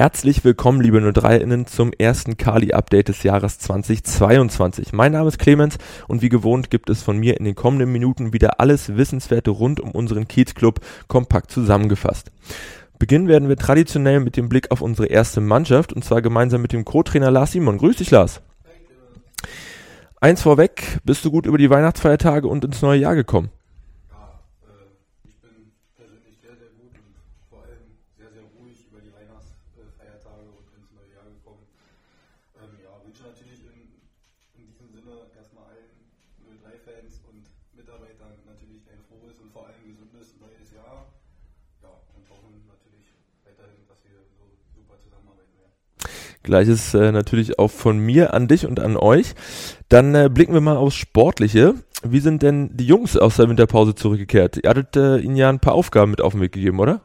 Herzlich willkommen, liebe 03-Innen, zum ersten Kali-Update des Jahres 2022. Mein Name ist Clemens und wie gewohnt gibt es von mir in den kommenden Minuten wieder alles Wissenswerte rund um unseren Kiez-Club kompakt zusammengefasst. Beginnen werden wir traditionell mit dem Blick auf unsere erste Mannschaft und zwar gemeinsam mit dem Co-Trainer Lars Simon. Grüß dich, Lars. Eins vorweg, bist du gut über die Weihnachtsfeiertage und ins neue Jahr gekommen? Gleiches äh, natürlich auch von mir an dich und an euch. Dann äh, blicken wir mal aufs Sportliche. Wie sind denn die Jungs aus der Winterpause zurückgekehrt? Ihr hattet äh, ihnen ja ein paar Aufgaben mit auf den Weg gegeben, oder?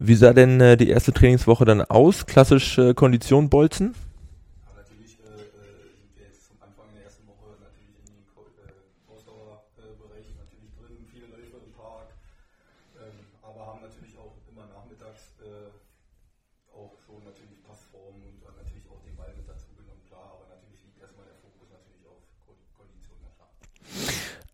Wie sah denn äh, die erste Trainingswoche dann aus? Klassisch äh, Kondition bolzen?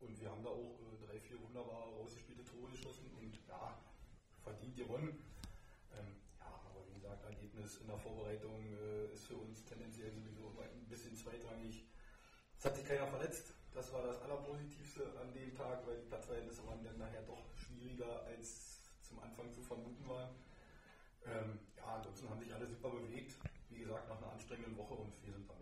Und wir haben da auch drei, vier wunderbar rausgespielte Tore geschossen und ja, verdient gewonnen. Ähm, ja, aber wie gesagt, Ergebnis in der Vorbereitung ist für uns tendenziell sowieso ein bisschen zweitrangig. Es hat sich keiner verletzt. Das war das Allerpositivste an dem Tag, weil die Platzverhältnisse waren dann nachher doch schwieriger als zum Anfang zu vermuten war. Ähm, ja, ansonsten haben sich alle super bewegt. Wie gesagt, nach einer anstrengenden Woche und wir sind zufrieden.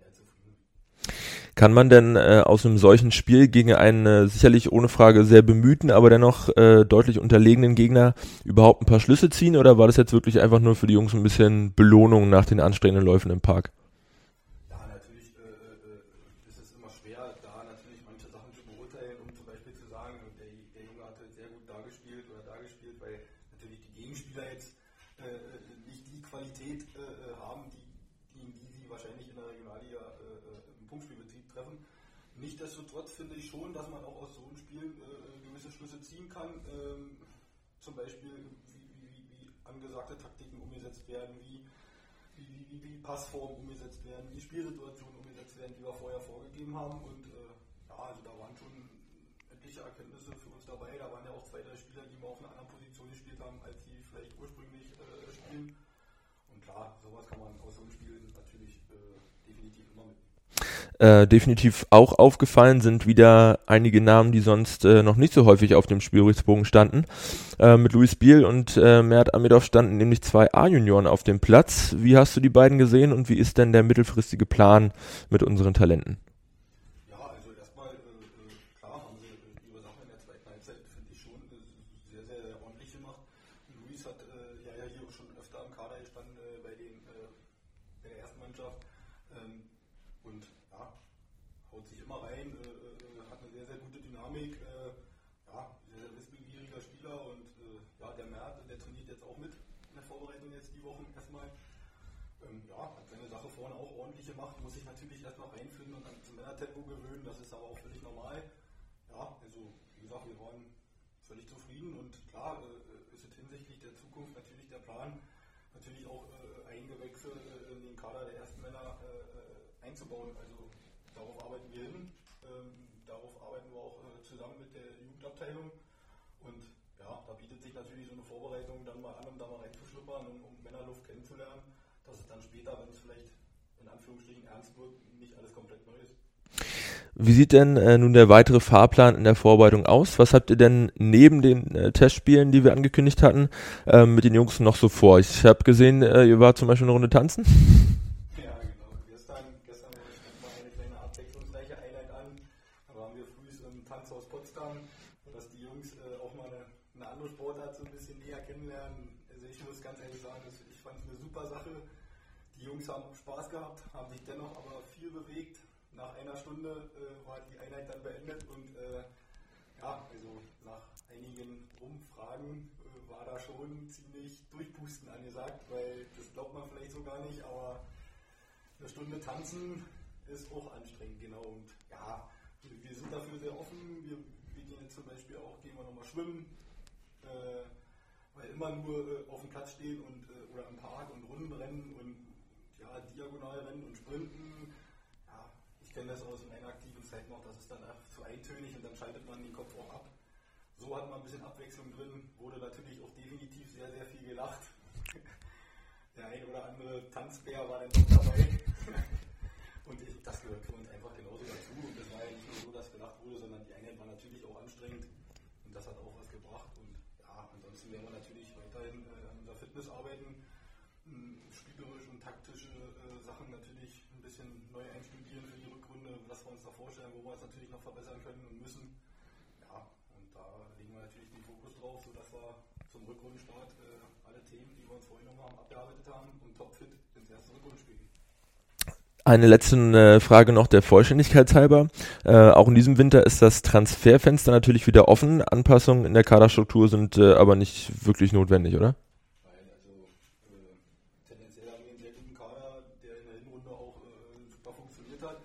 Kann man denn äh, aus einem solchen Spiel gegen einen äh, sicherlich ohne Frage sehr bemühten, aber dennoch äh, deutlich unterlegenen Gegner überhaupt ein paar Schlüsse ziehen oder war das jetzt wirklich einfach nur für die Jungs ein bisschen Belohnung nach den anstrengenden Läufen im Park? Nichtsdestotrotz finde ich schon, dass man auch aus so einem Spiel äh, ziehen kann. Ähm, zum Beispiel, wie, wie, wie, angesagte Taktiken umgesetzt werden, wie, wie, wie, Passformen umgesetzt werden, wie Spielsituationen umgesetzt werden, die wir vorher vorgegeben haben. Und äh, ja, also da waren schon etliche Erkenntnisse für uns dabei. Da waren ja auch zwei, drei Spieler, die mal auf einer anderen Position gespielt haben, als sie vielleicht ursprünglich äh, spielen. Und klar, sowas kann man aus so einem Spiel Äh, definitiv auch aufgefallen sind wieder einige Namen, die sonst äh, noch nicht so häufig auf dem Spielberichtsbogen standen. Äh, mit Luis Biel und äh, Mert Amidov standen nämlich zwei A-Junioren auf dem Platz. Wie hast du die beiden gesehen und wie ist denn der mittelfristige Plan mit unseren Talenten? Äh, ja, der Mert, der trainiert jetzt auch mit in der Vorbereitung jetzt die Wochen ähm, ja, hat seine Sache vorne auch ordentlich gemacht, muss sich natürlich erst noch reinfinden und an zum Männertempo gewöhnen, das ist aber auch völlig normal. Ja, also wie gesagt, wir waren völlig zufrieden und klar äh, ist es hinsichtlich der Zukunft natürlich der Plan, natürlich auch äh, Eingewächse äh, in den Kader der ersten Männer äh, einzubauen. Also darauf arbeiten wir hin, ähm, darauf arbeiten wir auch äh, zusammen mit der Jugendabteilung und ja, da bietet sich natürlich so eine Vorbereitung dann mal an, um da mal reinzuschnuppern und um Männerluft kennenzulernen, dass es dann später, wenn es vielleicht Anführungsstrichen ernst wird, nicht alles komplett neu ist. Wie sieht denn äh, nun der weitere Fahrplan in der Vorbereitung aus? Was habt ihr denn neben den äh, Testspielen, die wir angekündigt hatten, äh, mit den Jungs noch so vor? Ich habe gesehen, äh, ihr wart zum Beispiel eine Runde tanzen. Ja, genau. Gestern, gestern war eine kleine abwechslungsreiche Einheit an. Da waren wir früh im Tanzhaus Potsdam, dass die Jungs äh, auch mal eine, eine andere Sportart so ein bisschen näher kennenlernen. Also ich muss ganz ehrlich sagen, ich fand es eine super Sache. Die Jungs haben Spaß gehabt, haben sich dennoch aber viel bewegt. Nach einer Stunde äh, war die Einheit dann beendet und äh, ja, also nach einigen Umfragen äh, war da schon ziemlich Durchpusten angesagt, weil das glaubt man vielleicht so gar nicht, aber eine Stunde tanzen ist auch anstrengend, genau. Und ja, wir, sind dafür sehr offen. Wir, wir gehen jetzt zum Beispiel auch, gehen wir nochmal schwimmen, äh, weil immer nur äh, auf dem Platz stehen und äh, oder im Park und Runden rennen und ja, diagonal rennen und sprinten. Ja, ich kenne das aus meiner aktiven Zeit noch, das ist dann zu eintönig und dann schaltet man den Kopf auch ab. So hat man ein bisschen Abwechslung drin, wurde natürlich auch definitiv sehr, sehr viel gelacht. Der ein oder andere Tanzbär war dann doch dabei. Und das gehört für uns einfach genauso dazu. Und das war ja nicht nur so, dass gelacht wurde, sondern die Einheit war natürlich auch anstrengend. Und das hat auch was gebracht. Und ja, ansonsten werden wir natürlich weiterhin äh, an unserer Fitness arbeiten. Da vorstellen, wo wir uns natürlich noch verbessern können und müssen. Ja, und da legen wir natürlich den Fokus drauf, sodass wir zum Rückrundenstart äh, alle Themen, die wir uns vorgenommen haben, abgearbeitet haben und topfit ins erste Rückrundenspiel. Eine letzte äh, Frage noch der Vollständigkeit halber. Äh, auch in diesem Winter ist das Transferfenster natürlich wieder offen. Anpassungen in der Kaderstruktur sind äh, aber nicht wirklich notwendig, oder? Nein, also äh, tendenziell haben wir einen sehr guten Kader, der in der Hinrunde auch äh, super funktioniert hat.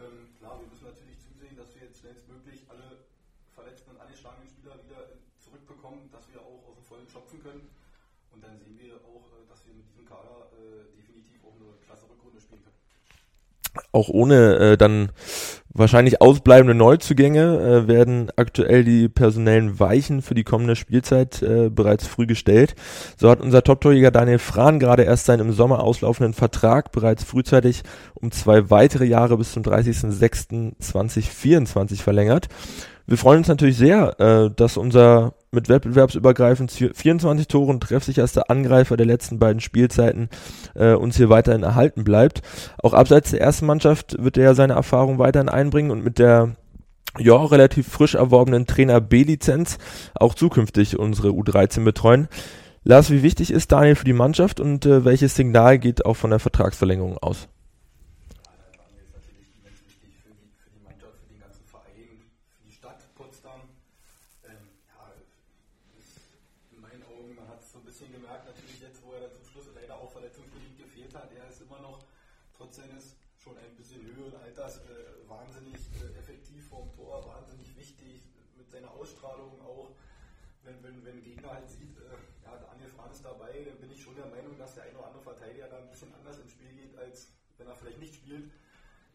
Ähm, klar, wir müssen natürlich zusehen, dass wir jetzt schnellstmöglich alle verletzten und angeschlagenen Spieler wieder äh, zurückbekommen, dass wir auch aus dem Vollen schöpfen können. Und dann sehen wir auch, äh, dass wir mit diesem Kader äh, definitiv auch eine klasse Rückrunde spielen können. Auch ohne äh, dann wahrscheinlich ausbleibende Neuzugänge äh, werden aktuell die personellen Weichen für die kommende Spielzeit äh, bereits früh gestellt. So hat unser Top-Torjäger Daniel Frahn gerade erst seinen im Sommer auslaufenden Vertrag bereits frühzeitig um zwei weitere Jahre bis zum 30.06.2024 verlängert. Wir freuen uns natürlich sehr, äh, dass unser mit wettbewerbsübergreifend 24 Tore und treffsicherster Angreifer der letzten beiden Spielzeiten äh, uns hier weiterhin erhalten bleibt. Auch abseits der ersten Mannschaft wird er seine Erfahrung weiterhin einbringen und mit der ja, relativ frisch erworbenen Trainer B-Lizenz auch zukünftig unsere U13 betreuen. Lars, wie wichtig ist Daniel für die Mannschaft und äh, welches Signal geht auch von der Vertragsverlängerung aus? Ja, der Daniel ist natürlich immens wichtig für die, für die Mannschaft, für den ganzen Verein, für die Stadt Potsdam. Ähm, ja, ist in meinen Augen, man hat es so ein bisschen gemerkt, natürlich jetzt, wo er zum Schluss leider auch verletzungsbedingt gefehlt hat. Er ist immer noch, trotz seines schon ein bisschen höheren Alters, äh, wahnsinnig äh, effektiv vorm Tor, wahnsinnig wichtig, mit seiner Ausstrahlung auch. Wenn, wenn, wenn Gegner halt sieht, äh, ja, Daniel Frahn ist dabei, dann bin ich schon der Meinung, dass der ein oder andere Verteidiger da ein bisschen anders ins Spiel geht, als wenn er vielleicht nicht spielt.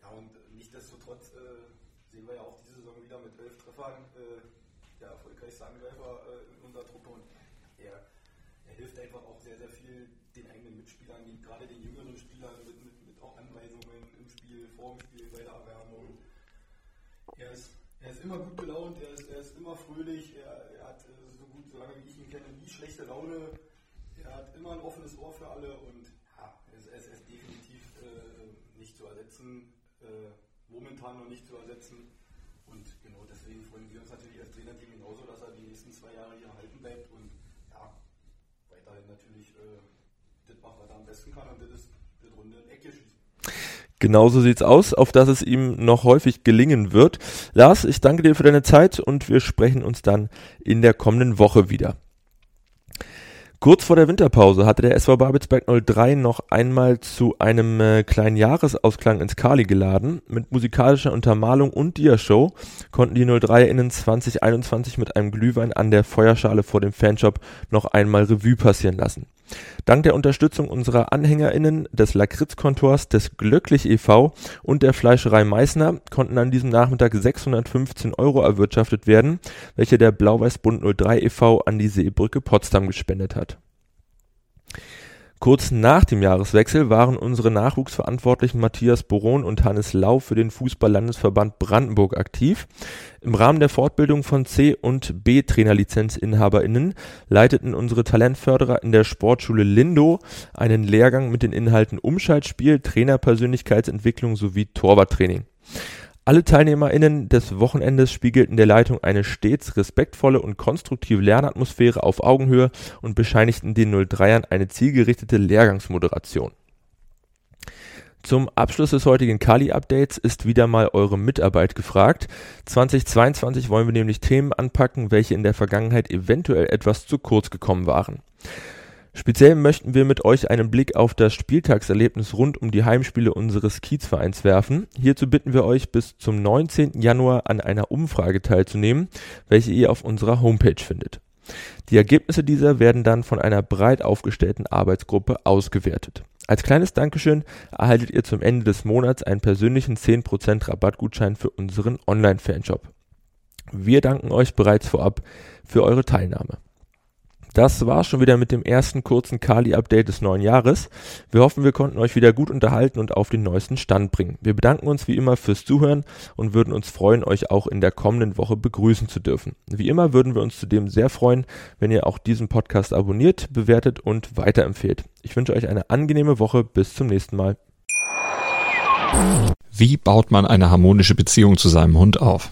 Ja, und nichtsdestotrotz äh, sehen wir ja auch diese Saison wieder mit elf Treffern äh, der erfolgreichste Angreifer äh, in unserer Truppe und er, er hilft einfach auch sehr, sehr viel den eigenen Mitspielern, gerade den jüngeren Spielern mit, mit, mit auch Anweisungen im Spiel, vor dem Spiel, bei der Erwärmung. Er ist, er ist immer gut gelaunt, er ist, er ist immer fröhlich, er, er hat äh, so gut, solange wie ich ihn kenne, nie schlechte Laune. Er hat immer ein offenes Ohr für alle und ja, er ist, er ist, er ist definitiv äh, nicht zu ersetzen, äh, momentan noch nicht zu ersetzen. Und genau deswegen freuen wir uns natürlich als Trainerteam genauso, dass er die nächsten zwei Jahre hier erhalten bleibt und ja, weiterhin natürlich äh, das macht, was er am besten kann und das ist das Runde in Ecke. Genauso sieht's aus, auf dass es ihm noch häufig gelingen wird. Lars, ich danke dir für deine Zeit und wir sprechen uns dann in der kommenden Woche wieder. Kurz vor der Winterpause hatte der SV Babelsberg 03 noch einmal zu einem äh, kleinen Jahresausklang ins Kali geladen. Mit musikalischer Untermalung und Diashow konnten die 03-Innen 2021 mit einem Glühwein an der Feuerschale vor dem Fanshop noch einmal Revue passieren lassen. Dank der Unterstützung unserer AnhängerInnen, des Lakritz-Kontors, des Glücklich e.V. und der Fleischerei Meißner konnten an diesem Nachmittag 615 Euro erwirtschaftet werden, welche der Blau-Weiß-Bund 03 e.V. an die Seebrücke Potsdam gespendet hat Kurz nach dem Jahreswechsel waren unsere Nachwuchsverantwortlichen Matthias Boron und Hannes Lau für den Fußball-Landesverband Brandenburg aktiv. Im Rahmen der Fortbildung von C- und B-Trainerlizenzinhaberinnen leiteten unsere Talentförderer in der Sportschule Lindo einen Lehrgang mit den Inhalten Umschaltspiel, Trainerpersönlichkeitsentwicklung sowie Torwarttraining. Alle TeilnehmerInnen des Wochenendes spiegelten der Leitung eine stets respektvolle und konstruktive Lernatmosphäre auf Augenhöhe und bescheinigten den 03ern eine zielgerichtete Lehrgangsmoderation. Zum Abschluss des heutigen Kali-Updates ist wieder mal eure Mitarbeit gefragt. 2022 wollen wir nämlich Themen anpacken, welche in der Vergangenheit eventuell etwas zu kurz gekommen waren. Speziell möchten wir mit euch einen Blick auf das Spieltagserlebnis rund um die Heimspiele unseres Kiezvereins werfen. Hierzu bitten wir euch bis zum 19. Januar an einer Umfrage teilzunehmen, welche ihr auf unserer Homepage findet. Die Ergebnisse dieser werden dann von einer breit aufgestellten Arbeitsgruppe ausgewertet. Als kleines Dankeschön erhaltet ihr zum Ende des Monats einen persönlichen 10% Rabattgutschein für unseren Online-Fanshop. Wir danken euch bereits vorab für eure Teilnahme. Das war schon wieder mit dem ersten kurzen Kali-Update des neuen Jahres. Wir hoffen, wir konnten euch wieder gut unterhalten und auf den neuesten Stand bringen. Wir bedanken uns wie immer fürs Zuhören und würden uns freuen, euch auch in der kommenden Woche begrüßen zu dürfen. Wie immer würden wir uns zudem sehr freuen, wenn ihr auch diesen Podcast abonniert, bewertet und weiterempfehlt. Ich wünsche euch eine angenehme Woche. Bis zum nächsten Mal. Wie baut man eine harmonische Beziehung zu seinem Hund auf?